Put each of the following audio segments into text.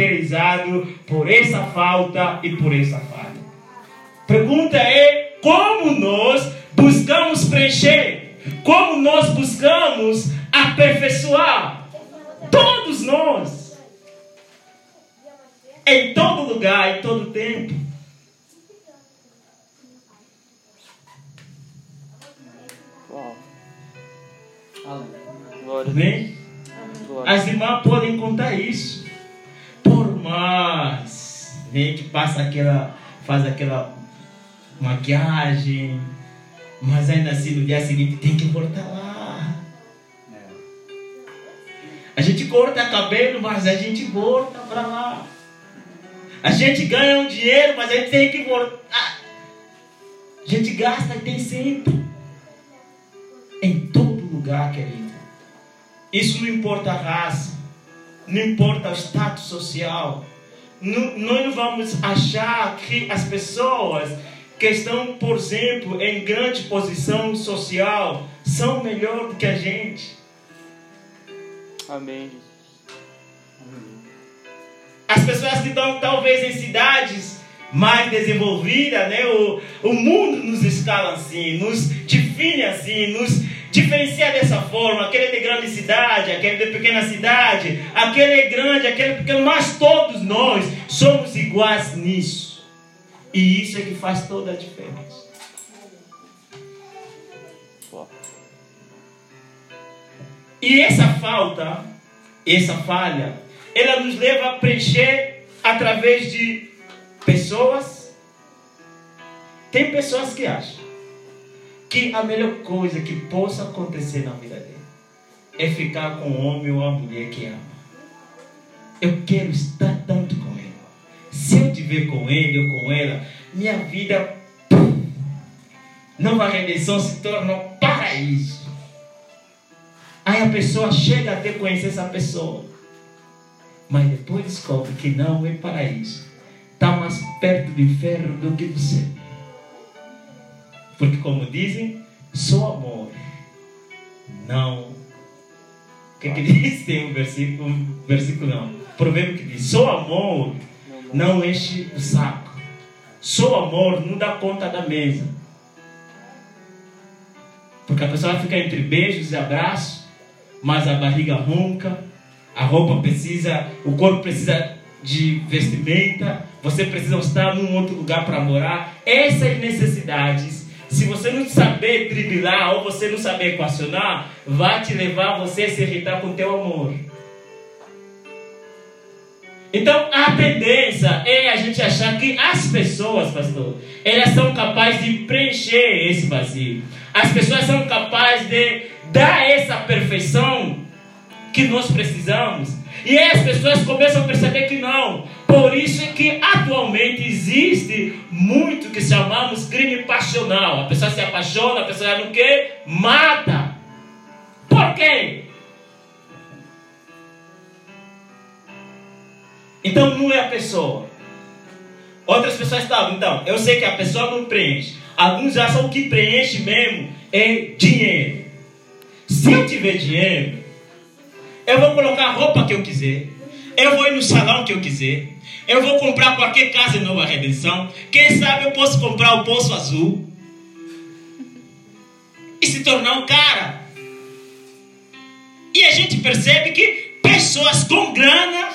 caracterizado por essa falta e por essa falha. Pergunta é como nós buscamos preencher, como nós buscamos aperfeiçoar. Todos nós, em todo lugar, em todo tempo. Amém? As irmãs podem contar isso. Mais a gente passa aquela, faz aquela maquiagem, mas ainda assim no dia seguinte tem que voltar lá. A gente corta cabelo, mas a gente volta para lá. A gente ganha um dinheiro, mas a gente tem que voltar. A gente gasta e tem sempre. Em todo lugar, querido. Isso não importa a raça, não importa o status social. Não, nós não vamos achar que as pessoas que estão, por exemplo, em grande posição social são melhor do que a gente. Amém. As pessoas que estão talvez em cidades mais desenvolvidas, né? o, o mundo nos escala assim, nos define assim, nos diferencia dessa forma. Aquele é de grande cidade, aquele de pequena cidade, aquele é grande, aquele é pequeno, mas todos nós somos iguais nisso. E isso é que faz toda a diferença. E essa falta, essa falha, ela nos leva a preencher através de pessoas. Tem pessoas que acham que a melhor coisa que possa acontecer na vida dele é ficar com o homem ou a mulher que ama. Eu quero estar tanto com ele. Se eu estiver com ele ou com ela, minha vida, nova redenção se torna um paraíso. Aí a pessoa chega até conhecer essa pessoa, mas depois descobre que não é paraíso. Está mais perto do inferno do que do céu. Porque, como dizem, só amor não. O que, que diz? Tem um versículo, um versículo não. Provérbio que diz: só amor não enche o saco. Só amor não dá conta da mesa. Porque a pessoa fica entre beijos e abraços, mas a barriga ronca, a roupa precisa, o corpo precisa de vestimenta, você precisa estar num outro lugar para morar. Essas necessidades, se você não saber driblar ou você não saber equacionar, vai te levar você a se irritar com o teu amor. Então a tendência é a gente achar que as pessoas, pastor, elas são capazes de preencher esse vazio. As pessoas são capazes de dar essa perfeição que nós precisamos. E as pessoas começam a perceber que não. Por isso é que atualmente existe muito que chamamos crime passional. A pessoa se apaixona, a pessoa não quer, mata. Por quê? Então não é a pessoa. Outras pessoas estavam, então, eu sei que a pessoa não preenche. Alguns acham que preenche mesmo é dinheiro. Se eu tiver dinheiro, eu vou colocar a roupa que eu quiser. Eu vou ir no salão que eu quiser. Eu vou comprar qualquer casa em Nova Redenção. Quem sabe eu posso comprar o Poço Azul. E se tornar um cara. E a gente percebe que pessoas com grana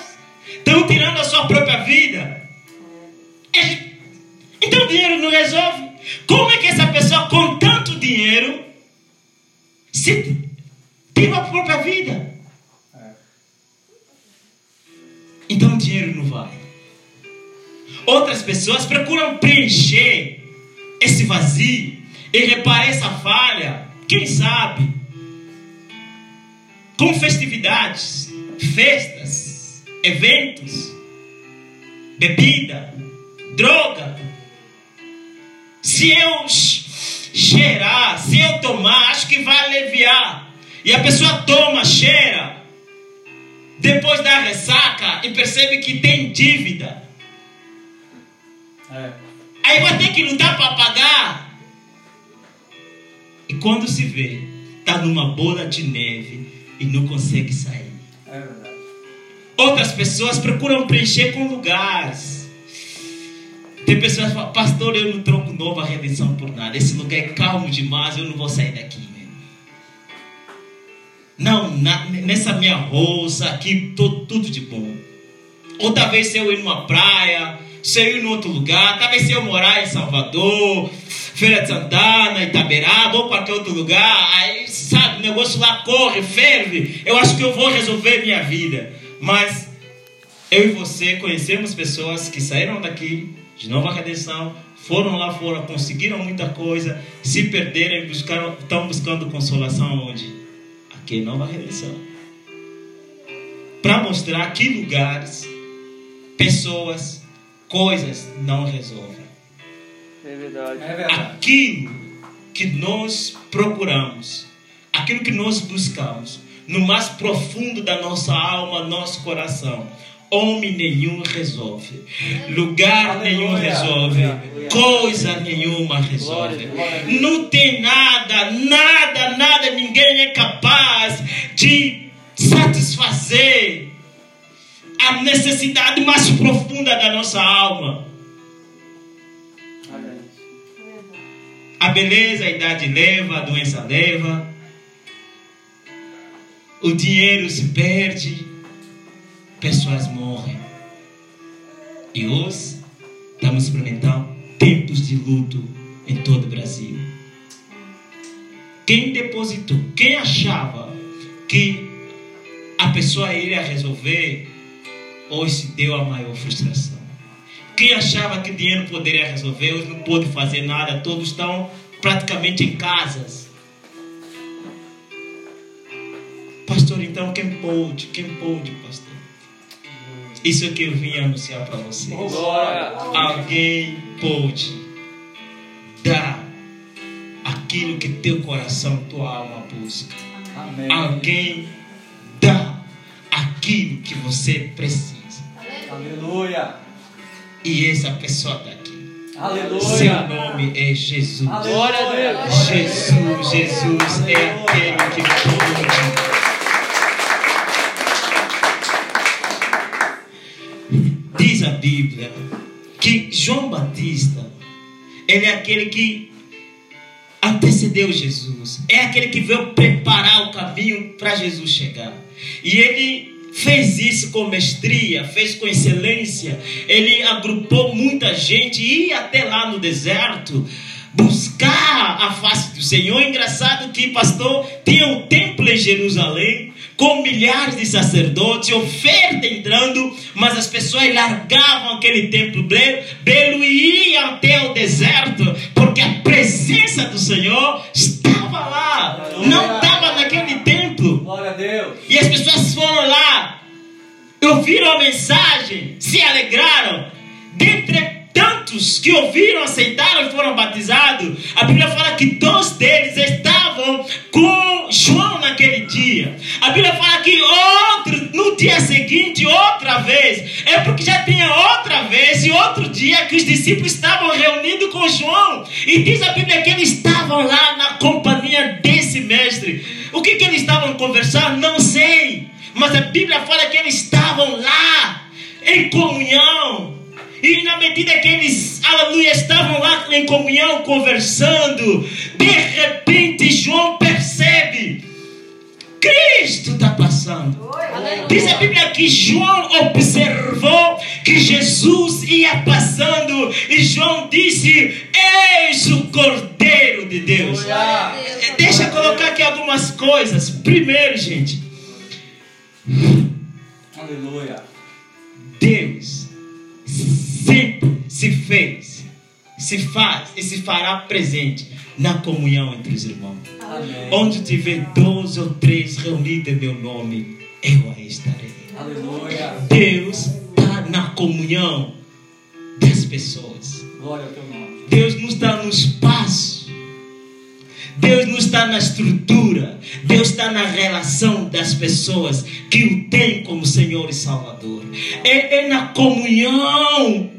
estão tirando a sua própria vida. Então o dinheiro não resolve. Como é que essa pessoa com tanto dinheiro se tira a própria vida? Então o dinheiro não vai. Outras pessoas procuram preencher esse vazio e reparar essa falha, quem sabe, com festividades, festas, eventos, bebida, droga. Se eu cheirar, se eu tomar, acho que vai aliviar. E a pessoa toma, cheira, depois da ressaca e percebe que tem dívida. É. Aí vai ter que lutar para pagar. E quando se vê, está numa bola de neve e não consegue sair. É verdade. Outras pessoas procuram preencher com lugares. Tem pessoas que falam, pastor, eu não troco nova redenção por nada. Esse lugar é calmo demais, eu não vou sair daqui. Não, na, nessa minha roça aqui, tô, tudo de bom. Ou talvez se eu ir numa praia, se eu ir em outro lugar, talvez se eu morar em Salvador, Feira de Santana, Itaberaba ou qualquer outro lugar, aí sabe, o negócio lá corre, ferve. Eu acho que eu vou resolver minha vida. Mas eu e você conhecemos pessoas que saíram daqui de nova redenção, foram lá fora, conseguiram muita coisa, se perderam, buscaram, estão buscando consolação onde? Aqui em Nova Redenção. Para mostrar que lugares, pessoas, coisas não resolvem. É verdade. É verdade. Aquilo que nós procuramos, aquilo que nós buscamos, no mais profundo da nossa alma, nosso coração, homem nenhum resolve, lugar nenhum resolve, coisa nenhuma resolve. Não tem nada, nada, nada, ninguém é capaz de satisfazer a necessidade mais profunda da nossa alma. A beleza, a idade leva, a doença leva. O dinheiro se perde, pessoas morrem. E hoje estamos experimentando tempos de luto em todo o Brasil. Quem depositou, quem achava que a pessoa iria resolver, hoje se deu a maior frustração. Quem achava que dinheiro poderia resolver, hoje não pôde fazer nada, todos estão praticamente em casas. Pastor, então quem pôde? Quem pôde, pastor? Isso é que eu vim anunciar para vocês. Glória. Alguém pôde dar aquilo que teu coração, tua alma busca. Amém. Alguém dá aquilo que você precisa. Aleluia. E essa pessoa está aqui. Seu Aleluia. nome é Jesus. Glória a Deus. Jesus, Jesus é aquele que pode. Diz a Bíblia que João Batista, ele é aquele que antecedeu Jesus. É aquele que veio preparar o caminho para Jesus chegar. E ele fez isso com mestria, fez com excelência. Ele agrupou muita gente e ia até lá no deserto buscar a face do Senhor. Engraçado que pastor tinha um templo em Jerusalém com milhares de sacerdotes, oferta entrando, mas as pessoas largavam aquele templo belo e iam até o deserto, porque a presença do Senhor estava lá, não estava naquele templo. Glória a Deus. E as pessoas foram lá, ouviram a mensagem, se alegraram. Dentre que ouviram, aceitaram e foram batizados, a Bíblia fala que dois deles estavam com João naquele dia. A Bíblia fala que outro, no dia seguinte, outra vez. É porque já tinha outra vez e outro dia que os discípulos estavam reunidos com João. E diz a Bíblia que eles estavam lá na companhia desse mestre. O que, que eles estavam conversando? Não sei. Mas a Bíblia fala que eles estavam lá em comunhão. E na medida que eles, aleluia, estavam lá em comunhão, conversando, de repente João percebe: Cristo está passando. Diz a Bíblia que João observou que Jesus ia passando, e João disse: Eis o Cordeiro de Deus. Deixa eu colocar aqui algumas coisas. Primeiro, gente, Aleluia. Deus sempre se fez, se faz e se fará presente na comunhão entre os irmãos. Amém. Onde tiver dois ou três reunidos em meu nome, eu aí estarei. Aleluia. Deus está na comunhão das pessoas. Glória ao teu nome. Deus não está no espaço. Deus não está na estrutura. Deus está na relação das pessoas que o têm como Senhor e Salvador. É, é na comunhão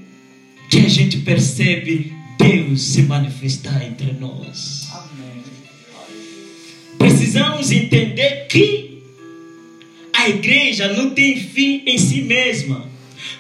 que a gente percebe Deus se manifestar entre nós. Amém. Precisamos entender que a igreja não tem fim em si mesma.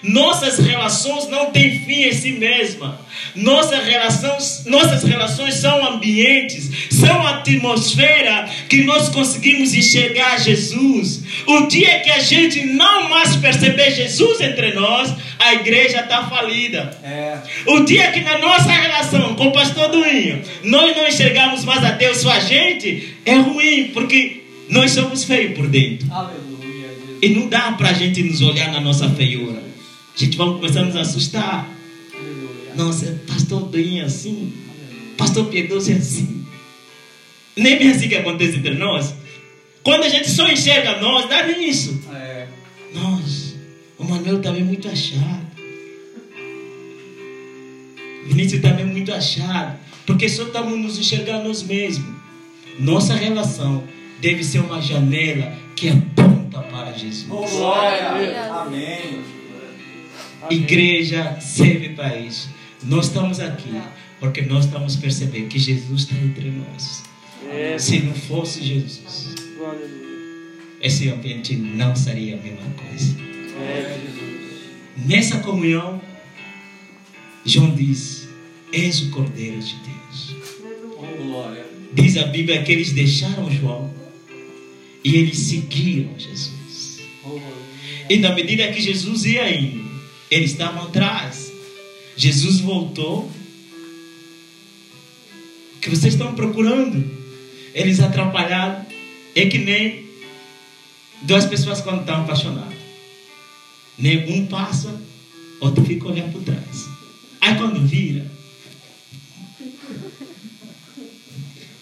Nossas relações não têm fim em si mesma. Nossas relações, nossas relações são ambientes, são atmosfera que nós conseguimos enxergar Jesus. O dia que a gente não mais perceber Jesus entre nós, a igreja está falida. É. O dia que na nossa relação com o pastor Duinho, nós não enxergamos mais a Deus, só a gente, é ruim, porque nós somos feios por dentro. Aleluia. E não dá para a gente nos olhar na nossa feiura. A gente vai começar a nos assustar. Aleluia. Nossa, pastor Duinho é assim, pastor Piedoso é assim. Nem bem assim que acontece entre nós. Quando a gente só enxerga nós, dá nisso. É. Nós, o Manuel também é muito achado. Vinícius também é muito achado. Porque só estamos nos enxergando nós mesmos. Nossa relação deve ser uma janela que aponta para Jesus. Oh, glória. Amém. Igreja serve para isso. Nós estamos aqui porque nós estamos percebendo que Jesus está entre nós. É, Se não fosse Jesus, esse ambiente não seria a mesma coisa. É, Nessa comunhão, João diz: És o Cordeiro de Deus. Diz a Bíblia que eles deixaram João e eles seguiram Jesus. Oh. E na medida que Jesus ia indo, eles estavam atrás. Jesus voltou. O que vocês estão procurando? Eles atrapalharam. É que nem duas pessoas quando estão apaixonadas. Nem um passa, outro fica olhando por trás. Aí quando vira.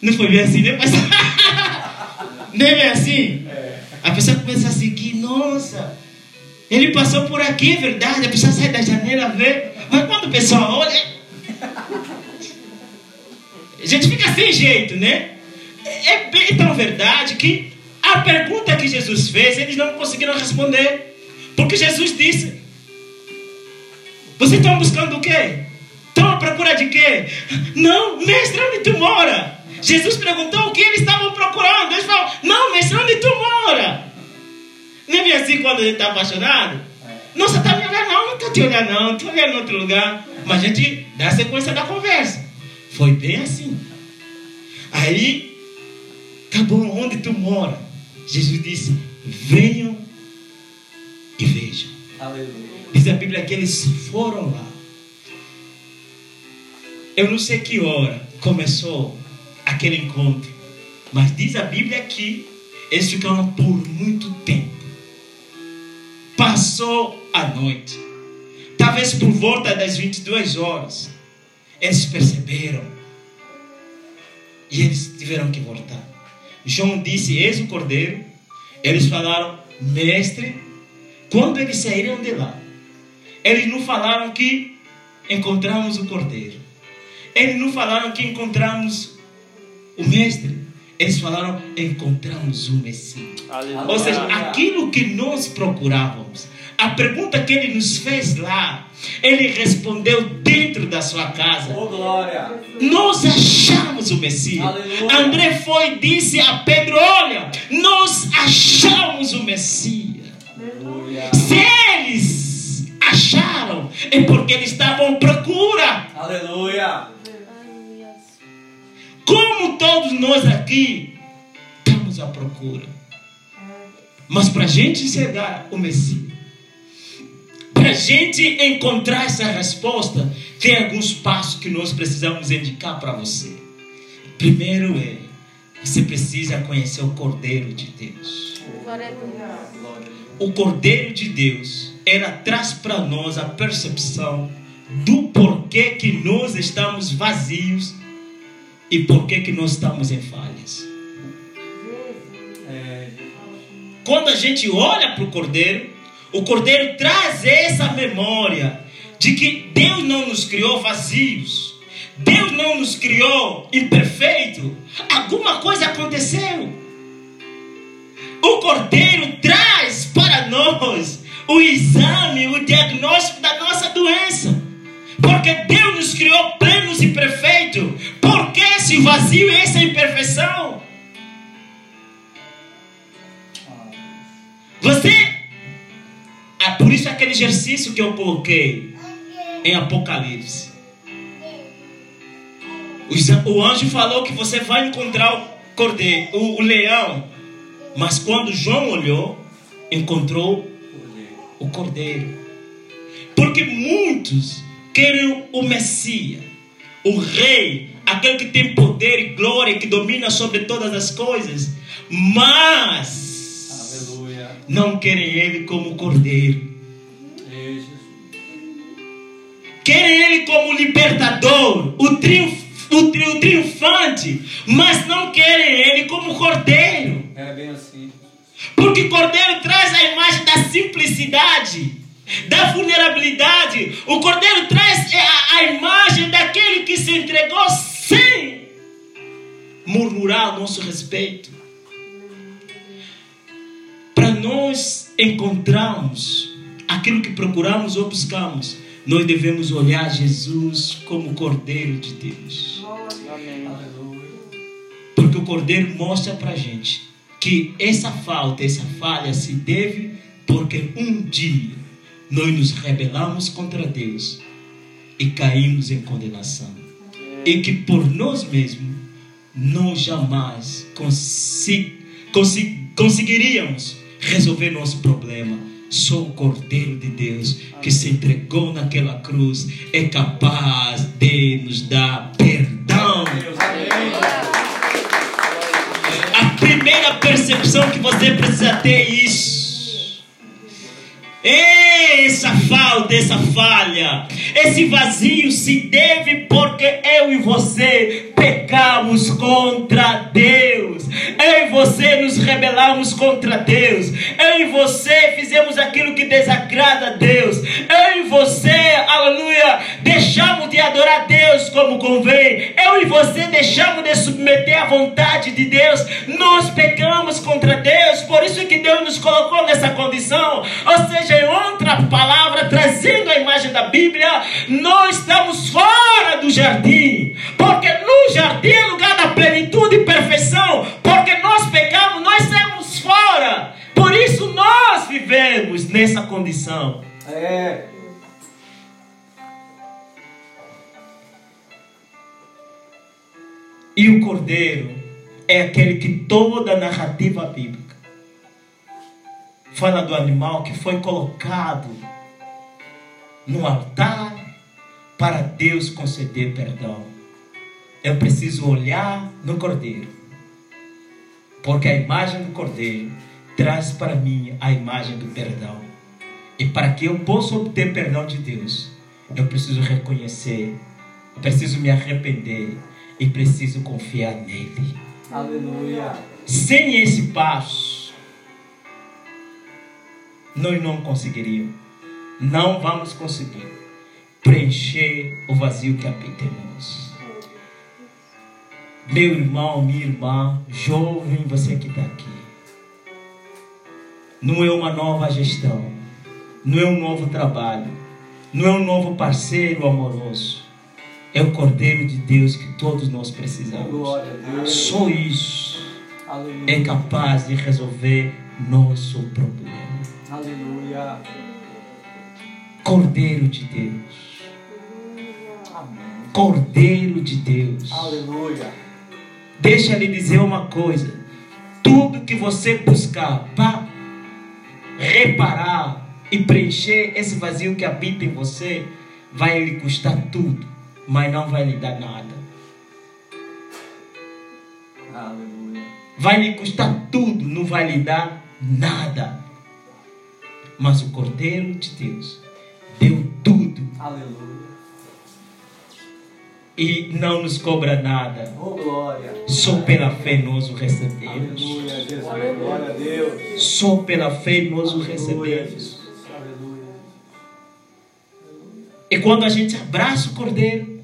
Não foi bem assim, né? Mas... Nem bem assim? A pessoa começa a seguir, nossa, ele passou por aqui, é verdade. A pessoa sai da janela, vê. Mas quando o pessoal olha. A gente fica sem jeito, né? É bem tão verdade que a pergunta que Jesus fez, eles não conseguiram responder. Porque Jesus disse: Vocês estão buscando o quê? Estão à procura de quê? Não, mestre, onde tu mora? Jesus perguntou o que eles estavam procurando. Eles falaram: Não, mestre, onde tu mora? Não é bem assim quando a gente está apaixonado? Nossa, tá me olhando, não, não estou te olhando, não, estou olhando em outro lugar. Mas a gente dá a sequência da conversa. Foi bem assim. Aí, bom, onde tu mora? Jesus disse: Venham e vejam. Aleluia. Diz a Bíblia que eles foram lá. Eu não sei que hora começou aquele encontro, mas diz a Bíblia que eles ficaram por muito tempo. Passou a noite. Talvez por volta das 22 horas. Eles perceberam. E eles tiveram que voltar. João disse: Eis o cordeiro. Eles falaram: Mestre. Quando eles saíram de lá, eles não falaram que encontramos o cordeiro. Eles não falaram que encontramos o mestre. Eles falaram: encontramos o Messias. Aleluia. Ou seja, aquilo que nós procurávamos. A pergunta que ele nos fez lá, ele respondeu dentro da sua casa. Oh, glória. Nós achamos o Messias. Aleluia. André foi e disse a Pedro: Olha, nós achamos o Messias. Aleluia. Se eles acharam, é porque eles estavam à procura. Aleluia. Como todos nós aqui estamos à procura. Mas para a gente enxergar o Messias, para a gente encontrar essa resposta, tem alguns passos que nós precisamos indicar para você. Primeiro é, você precisa conhecer o Cordeiro de Deus. O Cordeiro de Deus, ela traz para nós a percepção do porquê que nós estamos vazios e porquê que nós estamos em falhas. Quando a gente olha para o Cordeiro, o Cordeiro traz essa memória de que Deus não nos criou vazios. Deus não nos criou imperfeito. Alguma coisa aconteceu. O Cordeiro traz para nós o exame, o diagnóstico da nossa doença. Porque Deus nos criou plenos e perfeitos. Por que esse vazio e essa imperfeição? Você. Ah, por isso aquele exercício que eu coloquei em Apocalipse. O anjo falou que você vai encontrar o cordeiro, o, o leão. Mas quando João olhou, encontrou o cordeiro. Porque muitos querem o Messias, o rei, aquele que tem poder e glória, que domina sobre todas as coisas, mas Aleluia. não querem ele como cordeiro. Querem ele como libertador, o, triunf, o, tri- o triunfante, mas não querem ele como cordeiro. É bem assim. Porque cordeiro traz a imagem da simplicidade, da vulnerabilidade. O cordeiro traz é, a, a imagem daquele que se entregou sem murmurar a nosso respeito. Para nós encontrarmos aquilo que procuramos ou buscamos, nós devemos olhar Jesus como Cordeiro de Deus. Amém. Porque o Cordeiro mostra pra gente que essa falta, essa falha se deve porque um dia nós nos rebelamos contra Deus e caímos em condenação. E que por nós mesmos não jamais consi- consi- conseguiríamos resolver nosso problema. Só o Cordeiro de Deus que se entregou naquela cruz é capaz de nos dar perdão. A primeira percepção que você precisa ter é isso. Essa falta, essa falha, esse vazio se deve porque eu e você pecamos contra Deus. Eu e você nos rebelamos contra Deus. Eu e você fizemos aquilo que desagrada a Deus. Eu e você, aleluia, deixamos de adorar Deus como convém. Eu e você deixamos de submeter à vontade de Deus. Nós pecamos contra Deus. Por isso que Deus nos colocou nessa condição. Ou seja, em outra palavra, trazendo a imagem da Bíblia, nós estamos fora do jardim. Porque no jardim é lugar da plenitude e perfeição. Porque nós pecamos, nós estamos fora. Por isso nós vivemos nessa condição. É. E o cordeiro é aquele que toda a narrativa bíblica fala do animal que foi colocado no altar para Deus conceder perdão. Eu preciso olhar no cordeiro, porque a imagem do cordeiro traz para mim a imagem do perdão. E para que eu possa obter perdão de Deus, eu preciso reconhecer, eu preciso me arrepender e preciso confiar nele. Aleluia. Sem esse passo, nós não conseguiríamos, não vamos conseguir preencher o vazio que habita em nós. Meu irmão, minha irmã, jovem, você que está aqui, não é uma nova gestão, não é um novo trabalho, não é um novo parceiro amoroso, é o Cordeiro de Deus que todos nós precisamos. Só isso Aleluia. é capaz de resolver nosso problema. Aleluia. Cordeiro de Deus. Amém. Cordeiro de Deus. Aleluia. Deixa lhe dizer uma coisa. Tudo que você buscar para reparar e preencher esse vazio que habita em você, vai lhe custar tudo, mas não vai lhe dar nada. Aleluia. Vai lhe custar tudo, não vai lhe dar nada. Mas o Cordeiro de Deus deu tudo Aleluia. e não nos cobra nada. Oh, glória. Só pela fé nós o recebemos. Aleluia, Jesus. Glória a Deus. Só pela fé nós o recebemos. Aleluia. E quando a gente abraça o Cordeiro,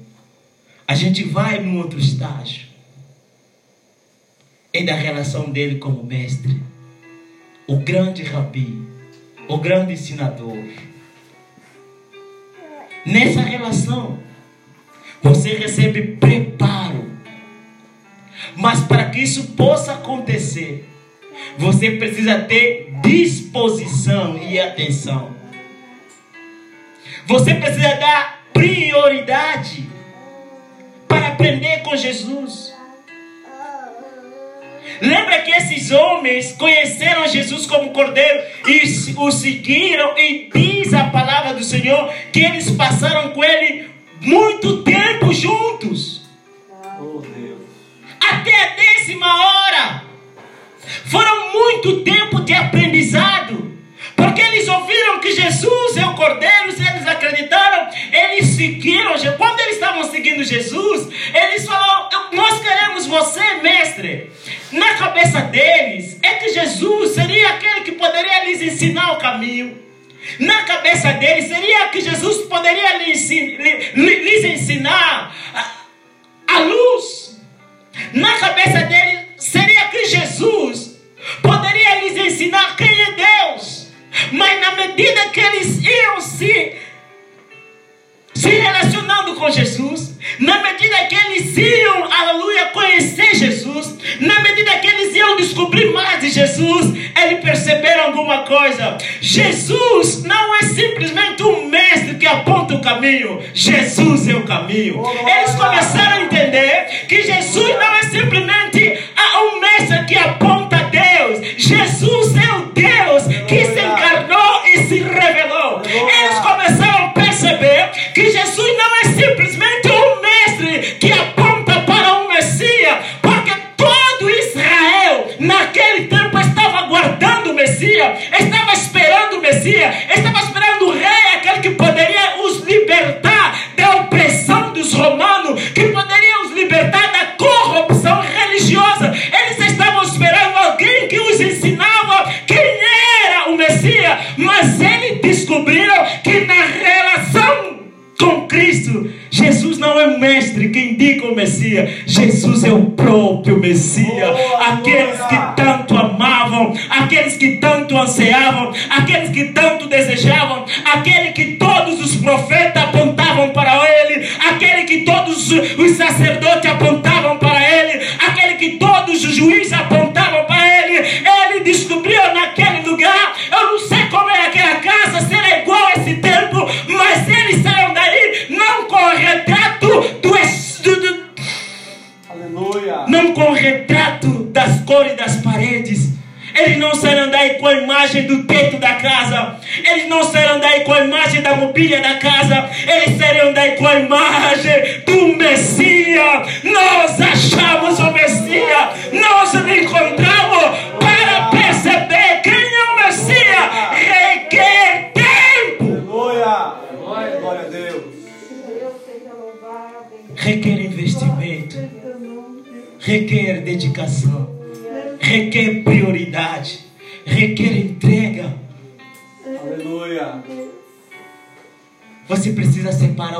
a gente vai num outro estágio. É da relação dele como mestre, o grande rabi, o grande ensinador. Nessa relação, você recebe preparo. Mas para que isso possa acontecer, você precisa ter disposição e atenção. Você precisa dar prioridade para aprender com Jesus. Lembra que esses homens conheceram Jesus como Cordeiro e o seguiram, e diz a palavra do Senhor que eles passaram com ele muito tempo juntos. Oh Deus. Até a décima hora. Foram muito tempo de aprendizado. Porque eles ouviram que Jesus é o Cordeiro, se eles acreditaram, eles seguiram. Quando eles estavam seguindo Jesus, eles falaram: Nós queremos você, mestre. Na cabeça deles, é que Jesus seria aquele que poderia lhes ensinar o caminho. Na cabeça deles, seria que Jesus poderia lhes, ensinar a luz. Na cabeça deles, seria que Jesus poderia lhes ensinar quem é Deus. Mas na medida que eles iam se, se relacionando com Jesus, na medida que eles iam, aleluia, conhecer Jesus, na medida que eles iam descobrir mais de Jesus, eles perceberam alguma coisa. Jesus não é simplesmente um mestre que aponta o caminho, Jesus é o caminho. Eles começaram a entender que Jesus não Messias, Jesus é o próprio Messias. Aqueles que tanto amavam, aqueles que tanto ansiavam, aqueles que tanto desejavam, aquele que todos os profetas apontavam para ele, aquele que todos os sacerdotes com a imagem do teto da casa. Eles não saíram daí com a imagem da mobília da casa. Eles saíram daí com a imagem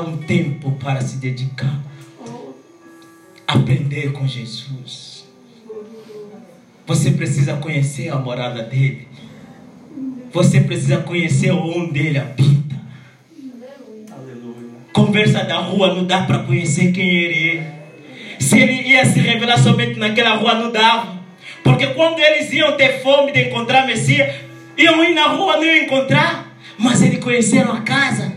um tempo para se dedicar. Aprender com Jesus. Você precisa conhecer a morada dele. Você precisa conhecer onde ele habita. Conversa da rua não dá para conhecer quem ele é. Se ele ia se revelar somente naquela rua, não dava. Porque quando eles iam ter fome de encontrar Messias, iam ir na rua, não iam encontrar. Mas eles conheceram a casa.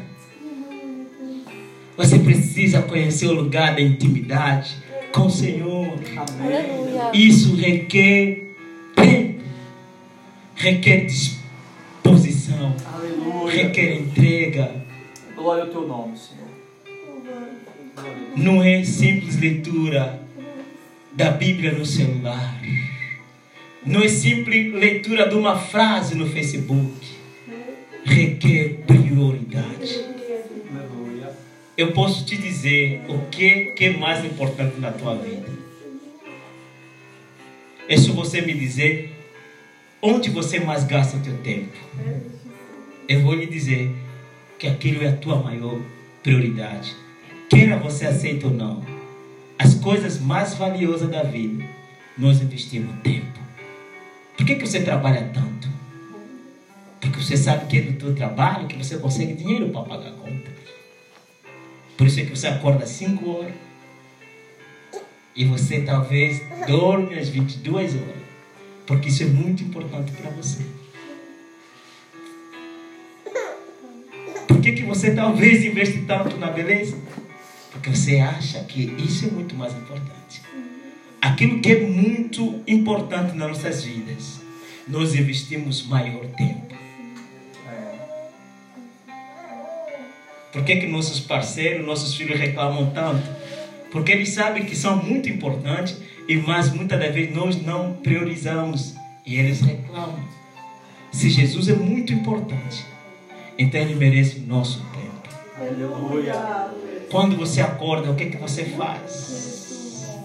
Você precisa conhecer o lugar da intimidade com o Senhor. Amém. Isso requer tempo, requer disposição, Aleluia. requer entrega. Glória ao teu nome, Senhor. Não é simples leitura da Bíblia no celular. Não é simples leitura de uma frase no Facebook. Requer prioridade. Eu posso te dizer o que, que é mais importante na tua vida. É só você me dizer onde você mais gasta o teu tempo. Eu vou lhe dizer que aquilo é a tua maior prioridade. Queira você aceite ou não, as coisas mais valiosas da vida, nós investimos tempo. Por que, que você trabalha tanto? Porque você sabe que é do teu trabalho que você consegue dinheiro para pagar a conta. Por isso é que você acorda às 5 horas e você talvez dorme às 22 horas, porque isso é muito importante para você. Por que, que você talvez investe tanto na beleza? Porque você acha que isso é muito mais importante. Aquilo que é muito importante nas nossas vidas, nós investimos maior tempo. Por que, que nossos parceiros, nossos filhos reclamam tanto? Porque eles sabem que são muito importantes, e mas muitas das vezes nós não priorizamos e eles reclamam. Se Jesus é muito importante, então ele merece nosso tempo. Aleluia. Quando você acorda, o que, que você faz?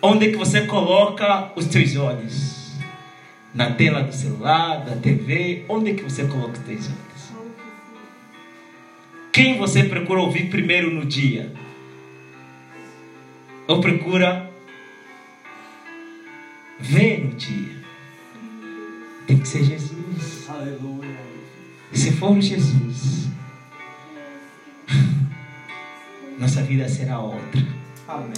Onde que você coloca os seus olhos? Na tela do celular, da TV? Onde que você coloca os seus olhos? Quem você procura ouvir primeiro no dia? Ou procura ver no dia? Tem que ser Jesus. Aleluia. Se for Jesus, nossa vida será outra. Amém.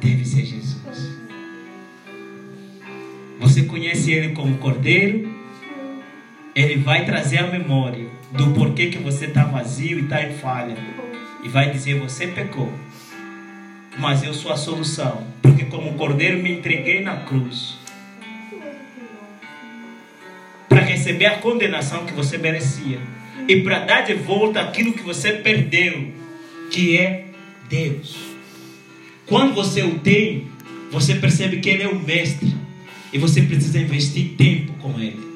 Deve ser Jesus. Você conhece Ele como Cordeiro? Ele vai trazer a memória do porquê que você está vazio e está em falha. E vai dizer: Você pecou, mas eu sou a solução. Porque, como Cordeiro, me entreguei na cruz para receber a condenação que você merecia e para dar de volta aquilo que você perdeu, que é Deus. Quando você o tem, você percebe que Ele é o mestre e você precisa investir tempo com Ele.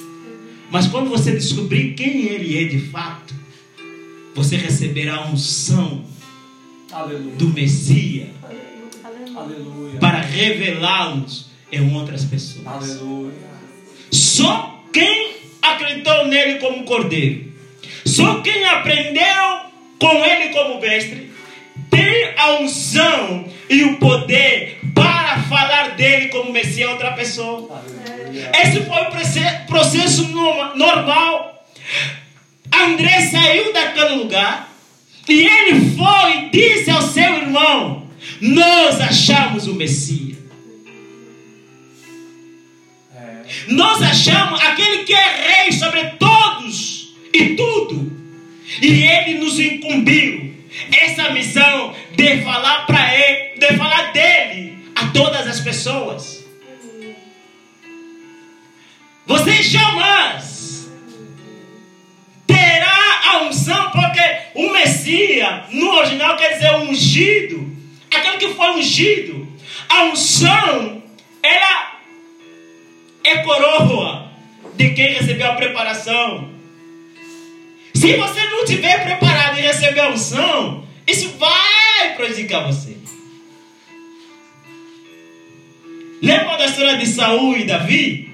Mas quando você descobrir quem Ele é de fato, você receberá a unção Aleluia. do Messias Aleluia. para revelá-los em outras pessoas. Aleluia. Só quem acreditou nele como cordeiro, só quem aprendeu com ele como mestre, tem a unção e o poder para falar dele como Messias a outra pessoa. Aleluia. Esse foi o proce- processo no- normal. André saiu daquele lugar e ele foi e disse ao seu irmão: Nós achamos o Messias. É. Nós achamos aquele que é rei sobre todos e tudo. E ele nos incumbiu essa missão de falar para ele, de falar dele a todas as pessoas. Você jamais terá a unção, porque o Messias, no original, quer dizer ungido. Aquele que foi ungido. A unção, ela é coroa de quem recebeu a preparação. Se você não tiver preparado e receber a unção, isso vai prejudicar você. Lembra da história de Saul e Davi?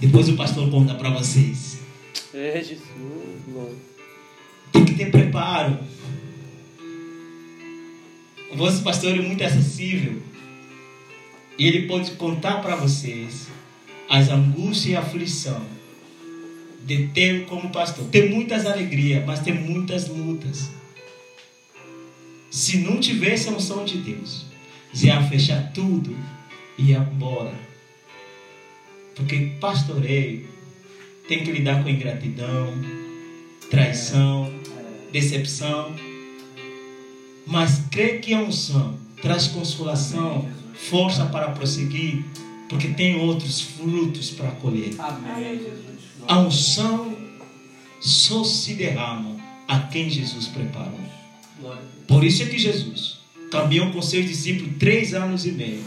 Depois o pastor conta para vocês. É Jesus, mano. Tem que ter preparo. O vosso pastor é muito acessível. E ele pode contar para vocês as angústias e a aflição de ter como pastor. Tem muitas alegrias, mas tem muitas lutas. Se não tivesse a unção de Deus, já ia fechar tudo e ia embora. Porque pastoreio tem que lidar com ingratidão, traição, decepção. Mas crê que a unção traz consolação, força para prosseguir, porque tem outros frutos para colher. Amém. A unção só se derrama a quem Jesus preparou. Por isso é que Jesus caminhou com seus discípulos três anos e meio.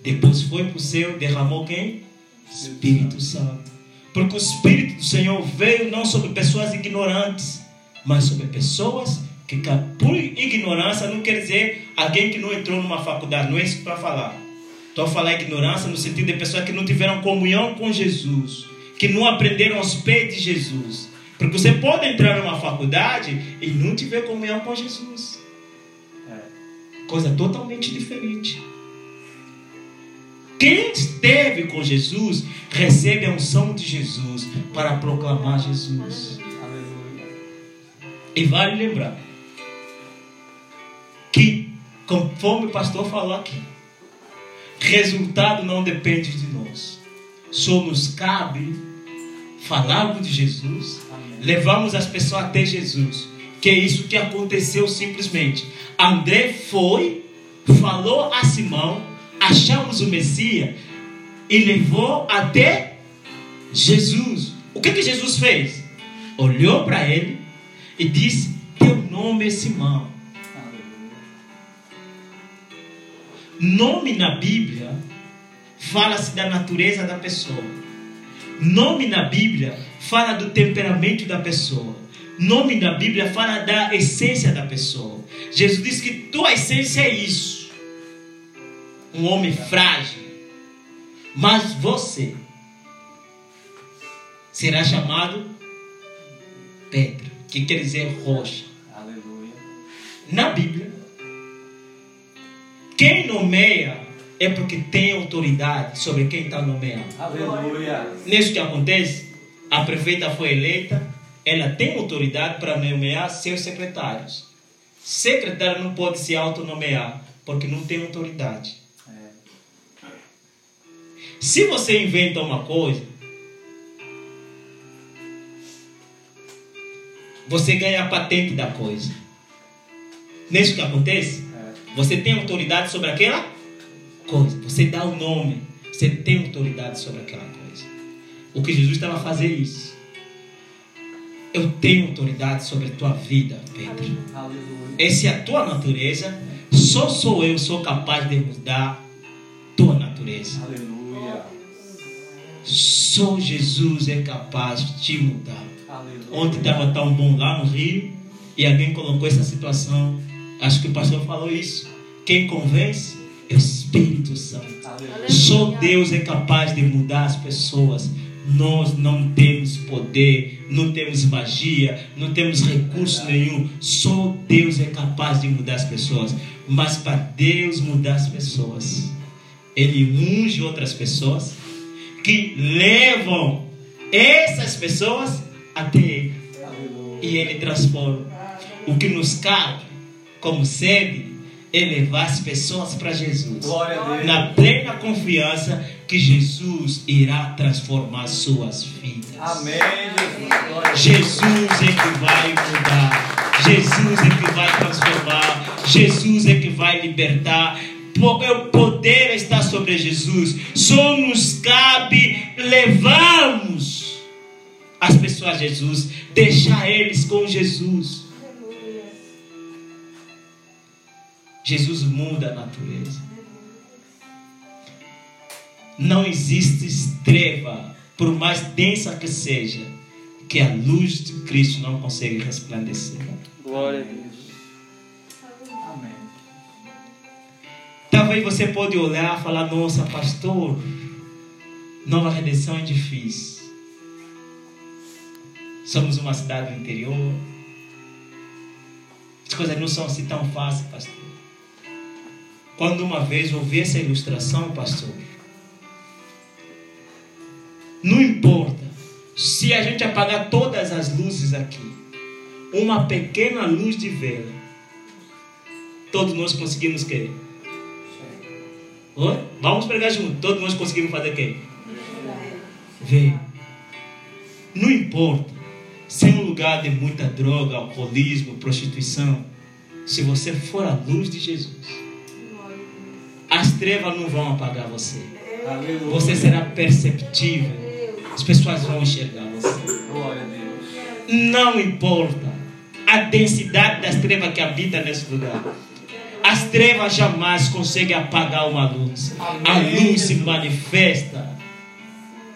Depois foi para o céu, derramou quem? Espírito Santo. Porque o Espírito do Senhor veio não sobre pessoas ignorantes, mas sobre pessoas que, por ignorância, não quer dizer alguém que não entrou numa faculdade. Não é isso para falar. Estou a falar ignorância no sentido de pessoas que não tiveram comunhão com Jesus, que não aprenderam aos pés de Jesus. Porque você pode entrar numa faculdade e não tiver comunhão com Jesus. É. Coisa totalmente diferente. Quem esteve com Jesus recebe a unção de Jesus para proclamar Jesus. Aleluia. E vale lembrar que, conforme o pastor falou aqui, resultado não depende de nós. só nos cabe falarmos de Jesus, levarmos as pessoas até Jesus. Que é isso que aconteceu simplesmente. André foi, falou a Simão, achamos o Messias e levou até Jesus. O que, que Jesus fez? Olhou para ele e disse: Teu nome é Simão. Nome na Bíblia fala-se da natureza da pessoa. Nome na Bíblia fala do temperamento da pessoa. Nome na Bíblia fala da essência da pessoa. Jesus disse que tua essência é isso. Um homem frágil. Mas você será chamado Pedro, que quer dizer rocha. Aleluia. Na Bíblia, quem nomeia é porque tem autoridade sobre quem está nomeando. Aleluia. Nisso que acontece, a prefeita foi eleita, ela tem autoridade para nomear seus secretários. Secretário não pode se autonomear, porque não tem autoridade. É. Se você inventa uma coisa, você ganha a patente da coisa. Nisso que acontece, É. você tem autoridade sobre aquela coisa. Você dá o nome, você tem autoridade sobre aquela coisa. O que Jesus estava a fazer isso. Eu tenho autoridade sobre a tua vida, Pedro. Essa é a tua natureza. Só sou eu sou capaz de mudar tua natureza. Aleluia. Só Jesus é capaz de te mudar. Aleluia. Ontem estava tão bom lá no Rio e alguém colocou essa situação. Acho que o pastor falou isso. Quem convence é o Espírito Santo. Aleluia. Só Deus é capaz de mudar as pessoas. Nós não temos poder, não temos magia, não temos recurso nenhum. Só Deus é capaz de mudar as pessoas. Mas para Deus mudar as pessoas, Ele unge outras pessoas que levam essas pessoas até Ele e Ele transforma. O que nos cabe, como sede, é levar as pessoas para Jesus na plena confiança que Jesus irá transformar suas vidas. Amém. Jesus é que vai mudar. Jesus é que vai transformar. Jesus é que vai libertar. O poder está sobre Jesus. Só nos cabe levarmos as pessoas a Jesus, deixar eles com Jesus. Jesus muda a natureza. Não existe treva, por mais densa que seja, que a luz de Cristo não consegue resplandecer. Glória a Deus. Talvez você pode olhar e falar, nossa, pastor, nova redenção é difícil. Somos uma cidade do interior. As coisas não são assim tão fáceis, pastor. Quando uma vez ouvi essa ilustração, pastor, não importa se a gente apagar todas as luzes aqui, uma pequena luz de vela, todos nós conseguimos querer. Oi? Vamos pregar junto. Todos nós conseguimos fazer o quê? Ver. Não importa se é um lugar de muita droga, alcoolismo, prostituição. Se você for a luz de Jesus, as trevas não vão apagar você. Você será perceptível. As pessoas vão enxergar você. Não importa a densidade das trevas que habita nesse lugar. As trevas jamais conseguem apagar uma luz. A Amém. luz se manifesta.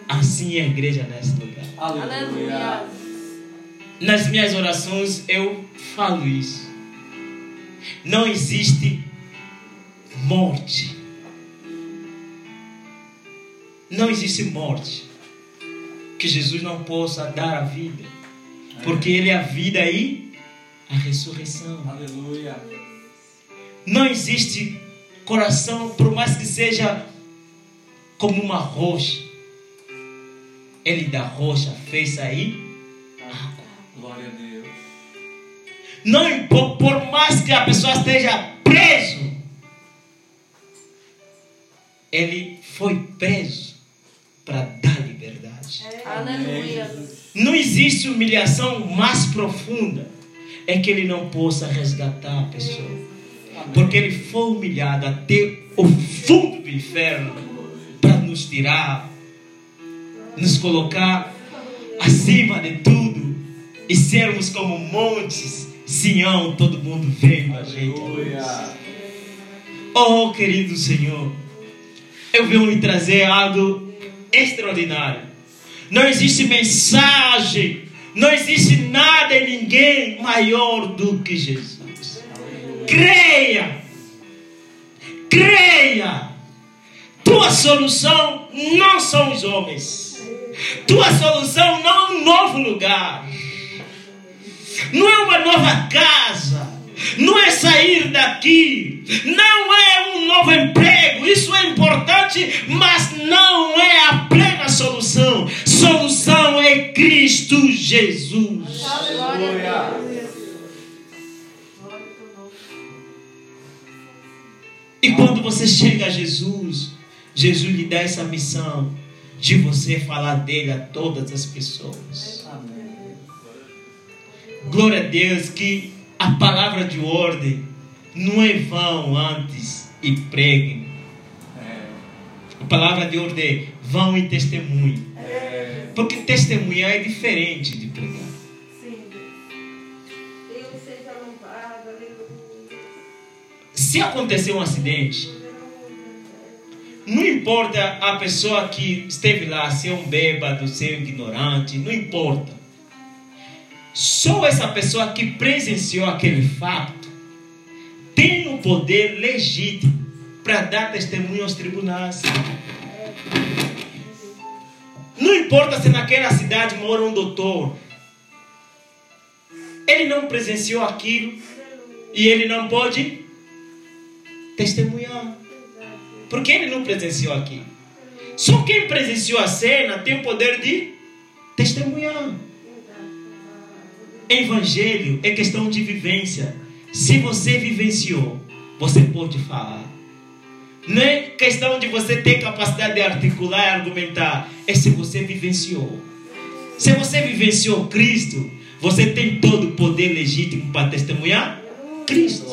Assim é a igreja nesse lugar. Aleluia. Nas minhas orações eu falo isso. Não existe morte. Não existe morte que Jesus não possa dar a vida. Porque Ele é a vida e a ressurreição. Aleluia. Não existe coração, por mais que seja como uma rocha. Ele da rocha fez sair água. Glória a Deus. Não impo- por mais que a pessoa esteja preso, ele foi preso para dar parte. Aleluia. Não existe humilhação mais profunda é que ele não possa resgatar a pessoa. Porque ele foi humilhado até o fundo do inferno para nos tirar, nos colocar acima de tudo e sermos como montes, Sião, todo mundo vendo a gente. Oh, querido Senhor, eu venho lhe trazer algo extraordinário. Não existe mensagem, não existe nada em ninguém maior do que Jesus. Creia, creia. Tua solução não são os homens. Tua solução não é um novo lugar. Não é uma nova casa. Não é sair daqui. Não é um novo emprego. Isso é importante, mas não é a plena solução. Solução é Cristo Jesus. Glória E quando você chega a Jesus, Jesus lhe dá essa missão de você falar dele a todas as pessoas. Glória a Deus que a palavra de ordem não é vão antes e preguem. A palavra de ordem é vão e testemunhem. Porque testemunhar é diferente de pregar. Se acontecer um acidente, não importa a pessoa que esteve lá, ser um bêbado, ser um ignorante, não importa. Só essa pessoa que presenciou aquele fato tem o poder legítimo para dar testemunho aos tribunais. Não importa se naquela cidade mora um doutor. Ele não presenciou aquilo e ele não pode testemunhar. Porque ele não presenciou aquilo. Só quem presenciou a cena tem o poder de testemunhar. Evangelho é questão de vivência. Se você vivenciou, você pode falar. Não é questão de você ter capacidade de articular e argumentar. É se você vivenciou. Se você vivenciou Cristo, você tem todo o poder legítimo para testemunhar Cristo.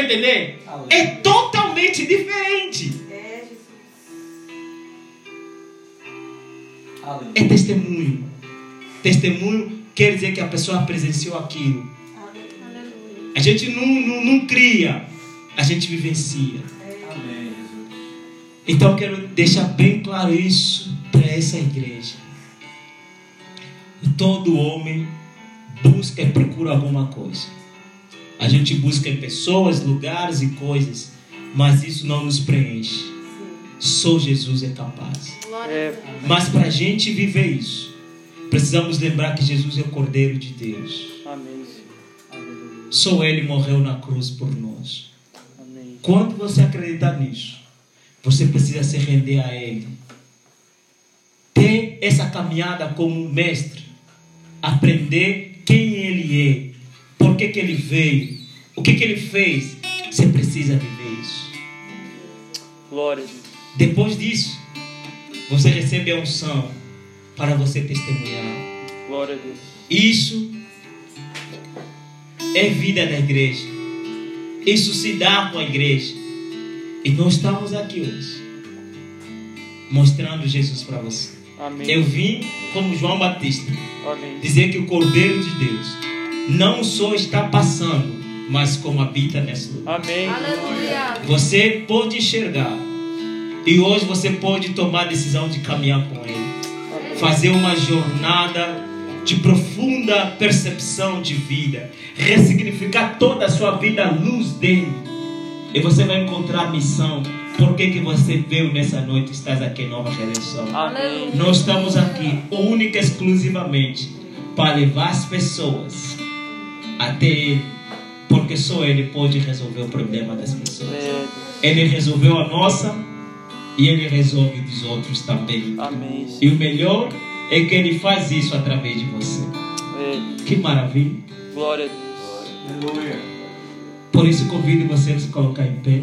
Para entender? É totalmente diferente. É. É testemunho. Testemunho quer dizer que a pessoa presenciou aquilo. A gente não, não, não cria, a gente vivencia. Então eu quero deixar bem claro isso para essa igreja. Todo homem busca e procura alguma coisa. A gente busca em pessoas, lugares e coisas, mas isso não nos preenche. Só Jesus é capaz. É. Mas para a gente viver isso, precisamos lembrar que Jesus é o Cordeiro de Deus. Só Ele morreu na cruz por nós. Quando você acreditar nisso, você precisa se render a Ele. Ter essa caminhada como um mestre. Aprender quem Ele é. Que, que Ele veio. O que, que Ele fez. Você precisa viver isso. Glória a Deus. Depois disso, você recebe a unção para você testemunhar. Glória a Deus. Isso é vida da igreja. Isso se dá com a igreja. E nós estamos aqui hoje mostrando Jesus para você. Amém. Eu vim como João Batista Amém. dizer que o Cordeiro de Deus não só está passando, mas como habita nesse lugar. Amém. Aleluia. Você pode enxergar e hoje você pode tomar a decisão de caminhar com Ele fazer uma jornada de profunda percepção de vida, ressignificar toda a sua vida à luz dele. E você vai encontrar a missão. Por que, que você veio nessa noite e estás aqui em Nova Redenção? Amém. Nós estamos aqui única e exclusivamente para levar as pessoas até Ele, porque só Ele pode resolver o problema das pessoas. É, Ele resolveu a nossa e Ele resolve dos outros também. Amém. E o melhor é que Ele faz isso através de você. É, Que maravilha! glória a Deus. Aleluia. Por isso convido você a se colocar em pé.